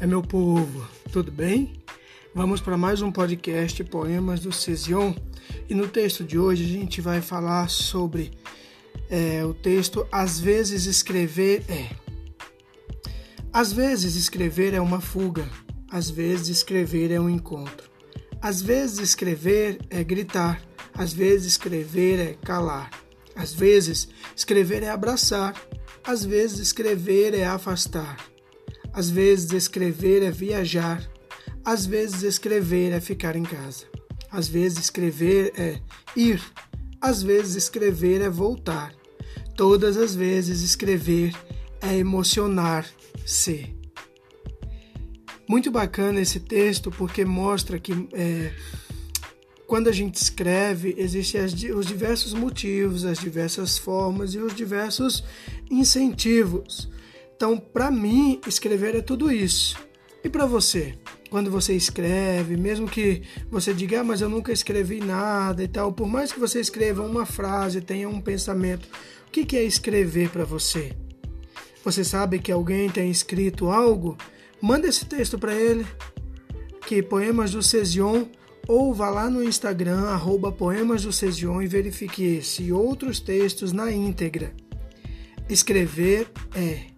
É meu povo, tudo bem? Vamos para mais um podcast Poemas do Cesion e no texto de hoje a gente vai falar sobre é, o texto Às vezes escrever é. Às vezes escrever é uma fuga, às vezes escrever é um encontro, às vezes escrever é gritar, às vezes escrever é calar, às vezes escrever é abraçar, às vezes escrever é afastar. Às vezes escrever é viajar, às vezes escrever é ficar em casa. Às vezes escrever é ir, às vezes escrever é voltar. Todas as vezes escrever é emocionar-se. Muito bacana esse texto porque mostra que é, quando a gente escreve, existem os diversos motivos, as diversas formas e os diversos incentivos então, para mim, escrever é tudo isso. E para você? Quando você escreve, mesmo que você diga, ah, mas eu nunca escrevi nada e tal, por mais que você escreva uma frase, tenha um pensamento, o que é escrever para você? Você sabe que alguém tem escrito algo? Manda esse texto para ele, que Poemas do Cesion, ou vá lá no Instagram, arroba Poemas do Cesion e verifique esse e outros textos na íntegra. Escrever é